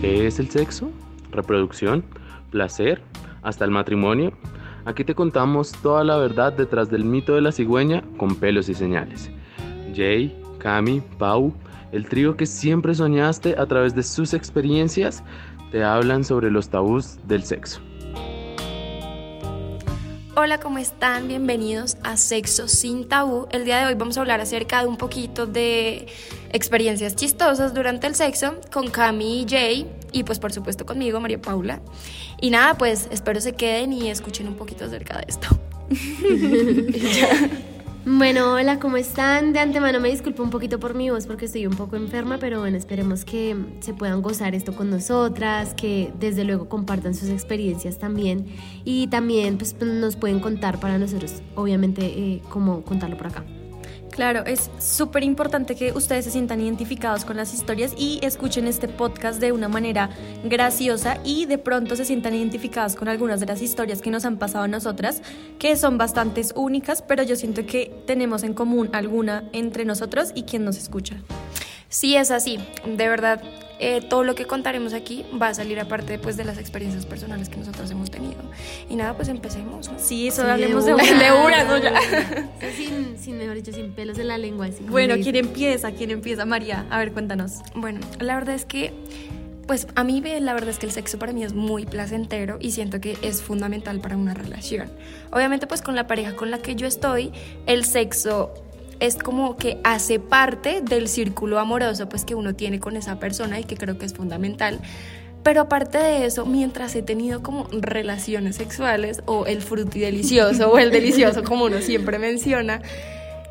¿Qué es el sexo? ¿Reproducción? ¿Placer? ¿Hasta el matrimonio? Aquí te contamos toda la verdad detrás del mito de la cigüeña con pelos y señales. Jay, Cami, Pau, el trío que siempre soñaste a través de sus experiencias, te hablan sobre los tabús del sexo. Hola, ¿cómo están? Bienvenidos a Sexo sin Tabú. El día de hoy vamos a hablar acerca de un poquito de experiencias chistosas durante el sexo con Cami y Jay y pues por supuesto conmigo, María Paula. Y nada, pues espero se queden y escuchen un poquito acerca de esto. Bueno, hola, ¿cómo están? De antemano me disculpo un poquito por mi voz porque estoy un poco enferma, pero bueno, esperemos que se puedan gozar esto con nosotras, que desde luego compartan sus experiencias también y también pues, nos pueden contar para nosotros, obviamente, eh, cómo contarlo por acá. Claro, es súper importante que ustedes se sientan identificados con las historias y escuchen este podcast de una manera graciosa y de pronto se sientan identificados con algunas de las historias que nos han pasado a nosotras, que son bastantes únicas, pero yo siento que tenemos en común alguna entre nosotros y quien nos escucha. Sí, es así, de verdad eh, todo lo que contaremos aquí va a salir aparte pues, de las experiencias personales que nosotros hemos tenido. Y nada, pues empecemos. Sí, eso hablemos de una, de una, ¿no? Ya. Sin, sin, mejor dicho, sin pelos en la lengua. Así bueno, ¿quién empieza? ¿Quién empieza? María, a ver, cuéntanos. Bueno, la verdad es que pues a mí la verdad es que el sexo para mí es muy placentero y siento que es fundamental para una relación. Obviamente pues con la pareja con la que yo estoy, el sexo es como que hace parte del círculo amoroso pues que uno tiene con esa persona y que creo que es fundamental. Pero aparte de eso, mientras he tenido como relaciones sexuales o el fruti delicioso o el delicioso como uno siempre menciona,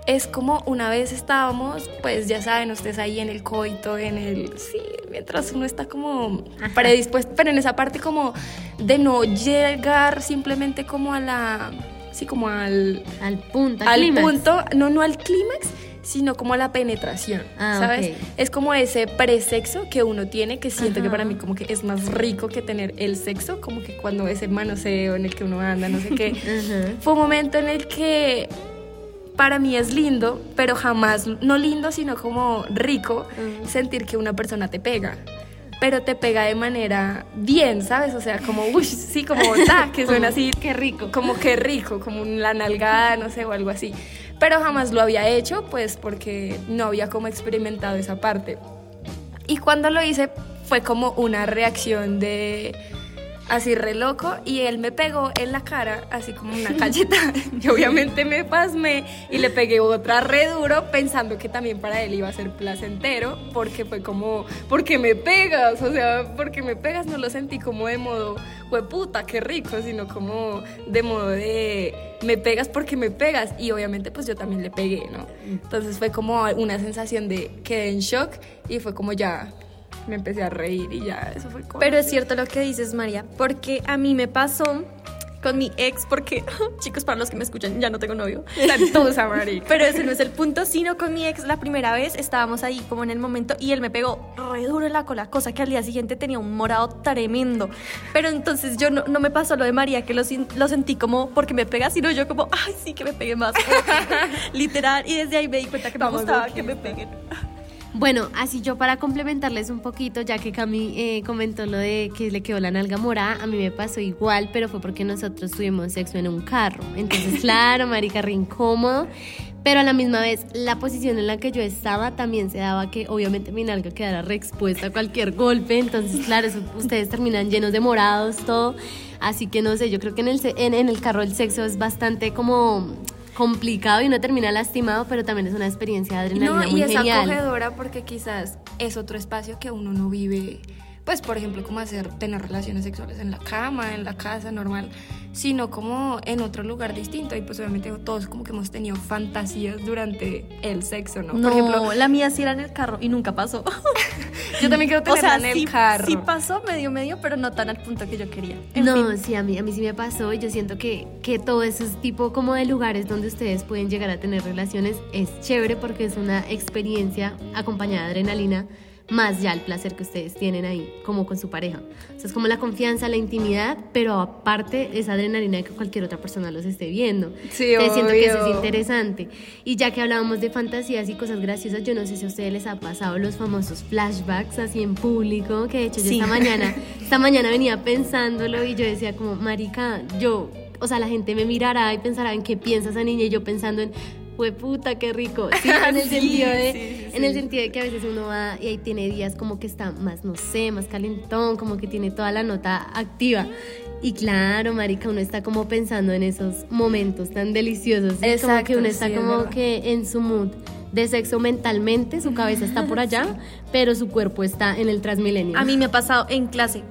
es como una vez estábamos, pues ya saben ustedes ahí en el coito, en el... Sí, mientras uno está como predispuesto, pero en esa parte como de no llegar simplemente como a la sí, como al, al punto, al, punto, no, no al clímax, sino como a la penetración, ah, ¿sabes? Es como ese presexo que uno tiene, que siento que para mí como que es más rico que tener el sexo, como que cuando ese manoseo en el que uno anda, no sé qué. Fue un momento en el que para mí es lindo, pero jamás, no lindo, sino como rico, sentir que una persona te pega pero te pega de manera bien, ¿sabes? O sea, como, uy, sí, como, ta, que suena así. qué rico. Como qué rico, como la nalgada, no sé, o algo así. Pero jamás lo había hecho, pues porque no había como experimentado esa parte. Y cuando lo hice, fue como una reacción de así re loco y él me pegó en la cara así como una cacheta. Y obviamente me pasmé y le pegué otra re duro pensando que también para él iba a ser placentero porque fue como porque me pegas o sea porque me pegas no lo sentí como de modo fue puta qué rico sino como de modo de me pegas porque me pegas y obviamente pues yo también le pegué no entonces fue como una sensación de quedé en shock y fue como ya me empecé a reír y ya, eso fue como... Pero es cierto lo que dices, María, porque a mí me pasó con mi ex, porque, chicos, para los que me escuchan, ya no tengo novio. tusa, marica. Pero ese no es el punto, sino con mi ex la primera vez estábamos ahí como en el momento y él me pegó re duro en la cola, cosa que al día siguiente tenía un morado tremendo. Pero entonces yo no, no me pasó lo de María, que lo, lo sentí como porque me pega, sino yo como, ay, sí que me pegue más. Literal, y desde ahí me di cuenta que me gustaba que me peguen. Bueno, así yo para complementarles un poquito, ya que Cami eh, comentó lo de que le quedó la nalga morada, a mí me pasó igual, pero fue porque nosotros tuvimos sexo en un carro. Entonces, claro, marica, re incómodo. Pero a la misma vez, la posición en la que yo estaba también se daba que obviamente mi nalga quedara reexpuesta a cualquier golpe. Entonces, claro, ustedes terminan llenos de morados, todo. Así que no sé, yo creo que en el, en el carro el sexo es bastante como complicado y no termina lastimado, pero también es una experiencia de adrenalina no, y es acogedora porque quizás es otro espacio que uno no vive pues por ejemplo como hacer tener relaciones sexuales en la cama, en la casa normal, sino como en otro lugar distinto y pues obviamente todos como que hemos tenido fantasías durante el sexo, ¿no? por ejemplo, la mía sí era en el carro y nunca pasó. yo también quiero tenerla en el carro. Sí pasó medio medio, pero no tan al punto que yo quería. no, sí, a mí, a mí sí me pasó y yo siento que, que todo ese tipo como de lugares donde ustedes pueden llegar a tener relaciones es chévere porque es una experiencia acompañada de adrenalina más ya el placer que ustedes tienen ahí, como con su pareja. O sea, es como la confianza, la intimidad, pero aparte esa adrenalina de que cualquier otra persona los esté viendo. Sí, Te siento que eso es interesante. Y ya que hablábamos de fantasías y cosas graciosas, yo no sé si a ustedes les ha pasado los famosos flashbacks así en público, que de hecho yo Sí. esta mañana, esta mañana venía pensándolo y yo decía como, marica, yo, o sea, la gente me mirará y pensará en qué piensa esa niña y yo pensando en, fue puta, qué rico. Sí, en el Sí, sentido de, sí, en el sentido de que a veces uno va y ahí tiene días como que está más, no sé, más calentón, como que tiene toda la nota activa. Y claro, marica, uno está como pensando en esos momentos tan deliciosos. ¿sí? como Exacto, que uno está es como verdad. que en su mood de sexo mentalmente, su cabeza está por allá, pero su cuerpo está en el transmilenio. A mí me ha pasado en clase.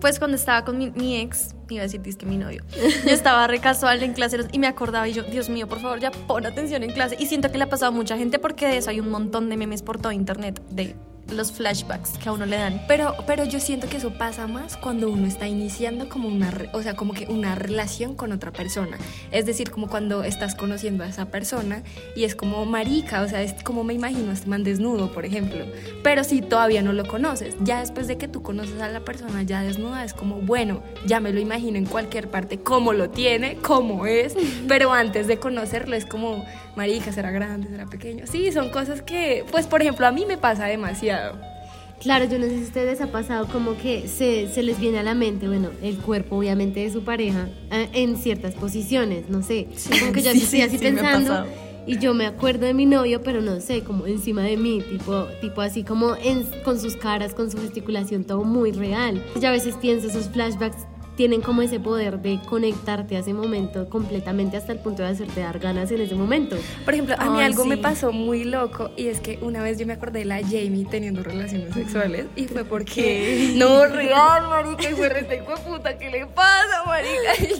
Pues cuando estaba con mi, mi ex, iba a decir que mi novio, yo estaba re casual en clase y me acordaba y yo, Dios mío, por favor, ya pon atención en clase. Y siento que le ha pasado a mucha gente porque de eso hay un montón de memes por todo internet de los flashbacks que a uno le dan. Pero, pero yo siento que eso pasa más cuando uno está iniciando como una, o sea, como que una relación con otra persona. Es decir, como cuando estás conociendo a esa persona y es como marica, o sea, es como me imagino a este man desnudo, por ejemplo. Pero si todavía no lo conoces, ya después de que tú conoces a la persona ya desnuda, es como, bueno, ya me lo imagino en cualquier parte, cómo lo tiene, cómo es, pero antes de conocerlo es como, marica, será grande, será pequeño. Sí, son cosas que, pues, por ejemplo, a mí me pasa demasiado. Claro, yo no sé si a ustedes ha pasado como que se, se les viene a la mente, bueno, el cuerpo obviamente de su pareja eh, en ciertas posiciones, no sé, como que yo sí, estoy sí, así sí, pensando y yo me acuerdo de mi novio, pero no sé, como encima de mí, tipo, tipo así como en- con sus caras, con su gesticulación, todo muy real. Yo a veces pienso esos flashbacks tienen como ese poder de conectarte a ese momento completamente hasta el punto de hacerte dar ganas en ese momento. Por ejemplo, a mí Ay, algo me sí. pasó muy loco y es que una vez yo me acordé de la Jamie teniendo relaciones sexuales y fue porque no real, marica, y fue re hijo de puta, ¿qué le pasa, marica? Y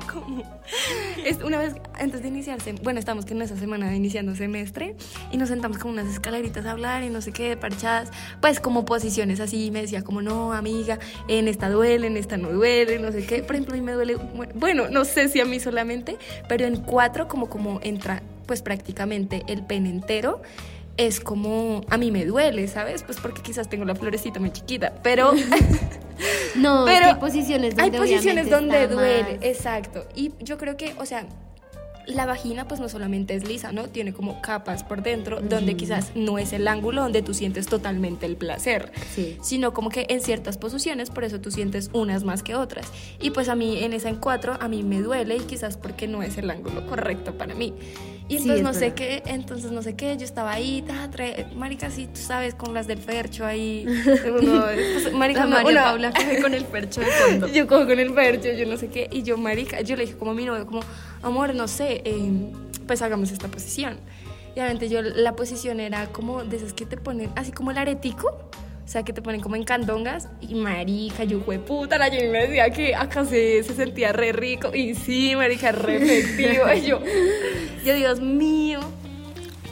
una vez antes de iniciarse, bueno, estamos en esa semana de iniciando semestre y nos sentamos como unas escaleritas a hablar y no sé qué, parchadas, pues como posiciones así, me decía como, "No, amiga, en esta duele, en esta no duele, no sé qué." Por ejemplo, a mí me duele, bueno, no sé si a mí solamente, pero en cuatro como como entra pues prácticamente el pene entero es como a mí me duele, ¿sabes? Pues porque quizás tengo la florecita muy chiquita, pero No, Pero hay posiciones donde hay posiciones donde duele, exacto. Y yo creo que, o sea, la vagina pues no solamente es lisa, ¿no? Tiene como capas por dentro donde quizás no es el ángulo donde tú sientes totalmente el placer, Sí. sino como que en ciertas posiciones, por eso tú sientes unas más que otras. Y pues a mí en esa en cuatro, a mí me duele y quizás porque no es el ángulo correcto para mí. Y Sí, entonces es no sé qué, entonces no sé qué, yo estaba ahí, ta, trae- marica, sí, tú sabes, con las del fercho ahí, uno, pues, marica, una- María Paula con el percho de fondo. yo cojo con el percho, yo no sé qué. Y yo, marica, yo le dije como a mi novio, como, amor, no sé, eh, pues hagamos esta posición. Y obviamente yo, la posición era como de esas que te ponen, así como el aretico. O sea, que te ponen como en candongas. Y marica, yo fue puta, la Jenny me decía que acá se, se sentía re rico. Y sí, marica, re efectivo. Y yo, yo, Dios mío.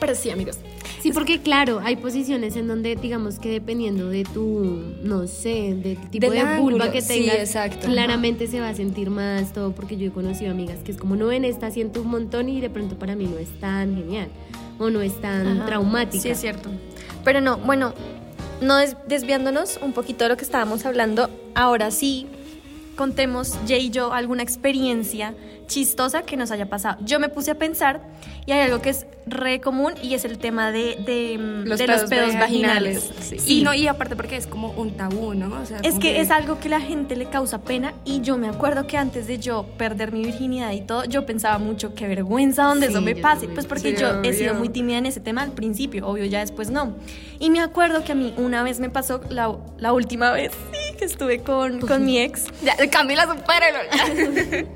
Pero sí, amigos. Sí, porque claro, hay posiciones en donde digamos que dependiendo de tu, no sé, del tipo Del de vulva ángulo, que sí, tengas, exacto. claramente se va a sentir más todo, porque yo he conocido amigas que es como, no ven, esta siento un montón y de pronto para mí no es tan genial o no es tan Ajá. traumática. Sí, es cierto. Pero no, bueno, no des- desviándonos un poquito de lo que estábamos hablando, ahora sí, contemos Jay y yo alguna experiencia chistosa que nos haya pasado. Yo me puse a pensar y hay algo que es re común y es el tema de, de, mm, de los pedos vaginales. Sí. Sí. Y, no, y aparte porque es como un tabú, ¿no? O sea, Es que es algo que la gente le causa pena y yo me acuerdo que antes de yo perder mi virginidad y todo, yo pensaba mucho qué vergüenza donde Sí, eso me pase, también. pues porque Sí, yo he sido muy tímida en ese tema al principio, obvio ya después no. Y me acuerdo que a mí una vez me pasó la, la última vez que estuve con, con mi ex. Ya, Camila, supéralo.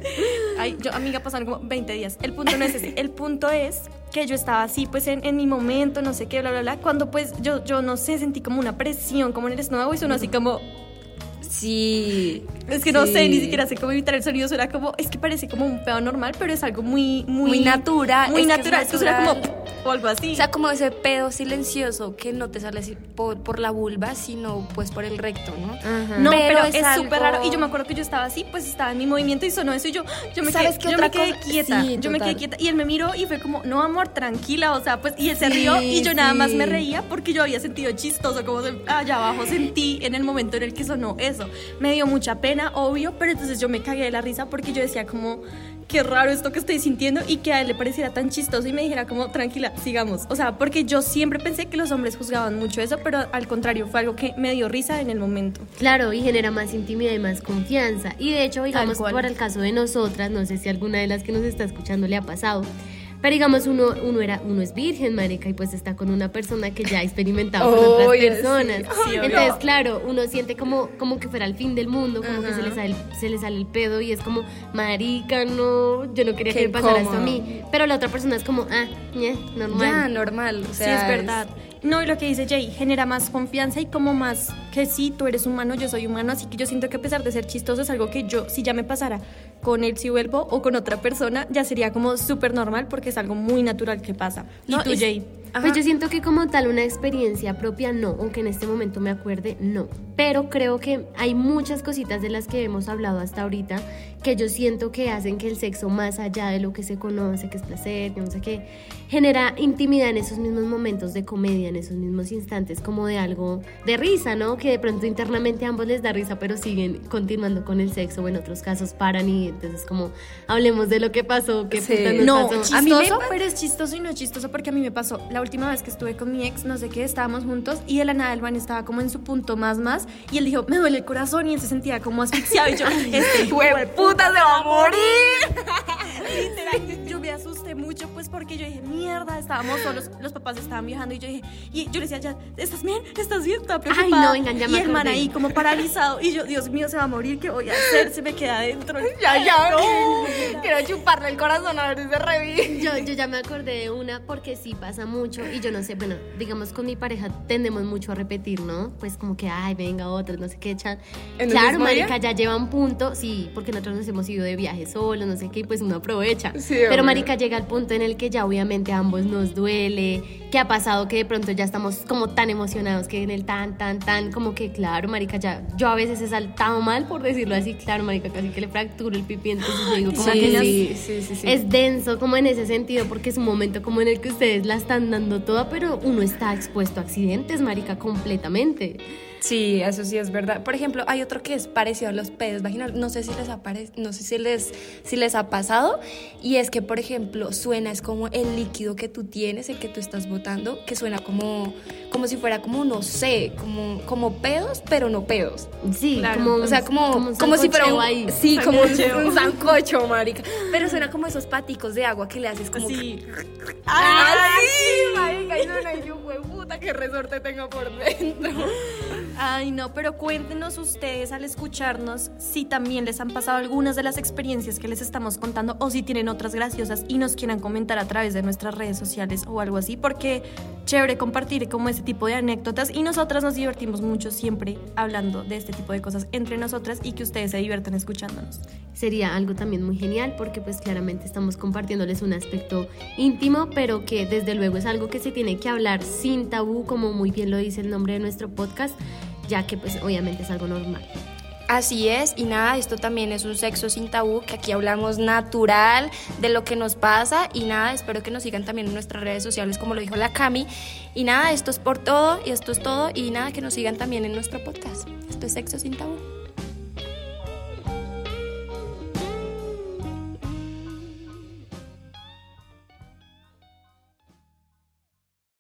Ay, yo, amiga, pasaron como 20 días. El punto no es ese. El punto es que yo estaba así, pues en, en mi momento, no sé qué, bla, bla, bla. Cuando pues yo, yo no sé, sentí como una presión, como en el estómago y sonó así como. Sí. Es que no sé, ni siquiera sé cómo evitar el sonido. Suena como, es que parece como un pedo normal, pero es algo muy, muy, Muy natural, Muy es que es natural. Es que suena natural. como o algo así. O sea, como ese pedo silencioso que no te sale así por, por la vulva, sino pues por el recto, ¿no? no, pero, pero es es súper algo- raro. Y yo me acuerdo que yo estaba así, pues estaba en mi movimiento y sonó eso y yo, yo me ¿Sabes quedé, qué yo me quedé quieta. Sí, yo me quedé quieta. Y él me miró y fue como, no, amor, tranquila. O sea, pues, y él se rió y yo nada más me reía porque yo había sentido chistoso, como allá abajo sentí en el momento en el que sonó eso. Me dio mucha pena, obvio, pero entonces yo me cagué de la risa porque yo decía como qué raro esto que estoy sintiendo y que a él le pareciera tan chistoso y me dijera como tranquila, sigamos. O sea, porque yo siempre pensé que los hombres juzgaban mucho eso, pero al contrario, fue algo que me dio risa en el momento. Claro, y genera más intimidad y más confianza. Y de hecho, digamos, por el caso de nosotras, no sé si alguna de las que nos está escuchando le ha pasado, pero digamos, uno, uno, era, uno es virgen, marica, y pues está con una persona que ya ha experimentado con otras personas. sí. Entonces, claro, uno siente como, como que fuera el fin del mundo, como que se le, sale, se le sale el pedo y es como, marica, no, yo no quería Qué que me pasara esto a mí. Pero la otra persona es como, ah, normal. Ya, normal. O sea, sí, es verdad. No, y lo que dice Jay, genera más confianza y como más que sí, tú eres humano, yo soy humano, así que yo siento que a pesar de ser chistoso es algo que yo, si ya me pasara con él si vuelvo o con otra persona, ya sería como súper normal porque es algo muy natural que pasa. ¿Y No, tú, y- Jay? Pues yo siento que como tal una experiencia propia no, aunque en este momento me acuerde, no. Pero creo que hay muchas cositas de las que hemos hablado hasta ahorita que yo siento que hacen que el sexo más allá de lo que se conoce, que es placer, que no sé qué, genera intimidad en esos mismos momentos de comedia, en esos mismos instantes como de algo de risa, ¿no? Que de pronto internamente a ambos les da risa, pero siguen continuando con el sexo o en otros casos paran y entonces como hablemos de lo que pasó, qué Sí. puta nos No, pasó. chistoso, A mí me- pero es chistoso y no chistoso porque a mí me pasó la última vez que estuve con mi ex, no sé qué, estábamos juntos y de la nada el man estaba como en su punto más más y él dijo, me duele el corazón y él se sentía como asfixiado y yo, este de puta se va! Yo me asusté mucho pues porque yo dije, mierda, estábamos solos, los papás estaban viajando y yo dije, y yo le decía, ya, ¿estás bien? ¿Estás bien? Ay, preocupada. no, vengan, ya y me el man ahí como paralizado y yo, Dios mío, se va a morir, ¿qué voy a hacer? Se me queda adentro. Ya, ya. No. Quiero chuparle el corazón a ver si se revive. Yo, yo ya me acordé de una porque sí pasa mucho y yo no sé, bueno, digamos con mi pareja tendemos mucho a repetir, ¿no? Pues como que, ay, venga, otro, no sé qué echan. ¿En el Claro, marica, ya llevan punto, sí, porque nosotros nos hemos ido de viaje solos, no sé qué, y pues uno aprovecha. Sí, Pero. Marica llega al punto en el que ya obviamente a ambos nos duele, que ha pasado que de pronto ya estamos como tan emocionados que en el tan, tan, tan, como que claro, marica, ya, yo a veces he saltado mal, por decirlo así, claro, marica, casi que le fracturo el pipi, entonces yo digo como Sí, que sí, sí, sí, sí. es denso como en ese sentido porque es un momento como en el que ustedes la están dando toda, pero uno está expuesto a accidentes, marica, completamente. Sí, eso sí es verdad. Por ejemplo, hay otro que es parecido a los pedos vaginales. No sé si les ha pare- no sé si les, si les ha pasado. Y es que, por ejemplo, suena, es como el líquido que tú tienes, el que tú estás botando, que suena como, como si fuera como, no sé, como, como pedos, pero no pedos. Sí, Claro. como O sea, como, un como si fuera un, ahí. sí, como un, un sancocho, marica. Pero suena como esos paticos de agua que le haces como Sí. ¡Ah, sí, marica! Y suena y yo, puta, qué resorte tengo por dentro. Ay, no, pero cuéntenos ustedes al escucharnos si también les han pasado algunas de las experiencias que les estamos contando o si tienen otras graciosas y nos quieran comentar a través de nuestras redes sociales o algo así, porque chévere compartir como ese tipo de anécdotas y nosotras nos divertimos mucho siempre hablando de este tipo de cosas entre nosotras y que ustedes se diviertan escuchándonos. Sería algo también muy genial porque pues claramente estamos compartiéndoles un aspecto íntimo, pero que desde luego es algo que se tiene que hablar sin tabú, como muy bien lo dice el nombre de nuestro podcast, ya que pues obviamente es algo normal. Así es, y nada, esto también es un sexo sin tabú, que aquí hablamos natural de lo que nos pasa, y nada, espero que nos sigan también en nuestras redes sociales, como lo dijo la Cami, y nada, esto es por todo, y esto es todo, y nada, que nos sigan también en nuestro podcast. Esto es sexo sin tabú.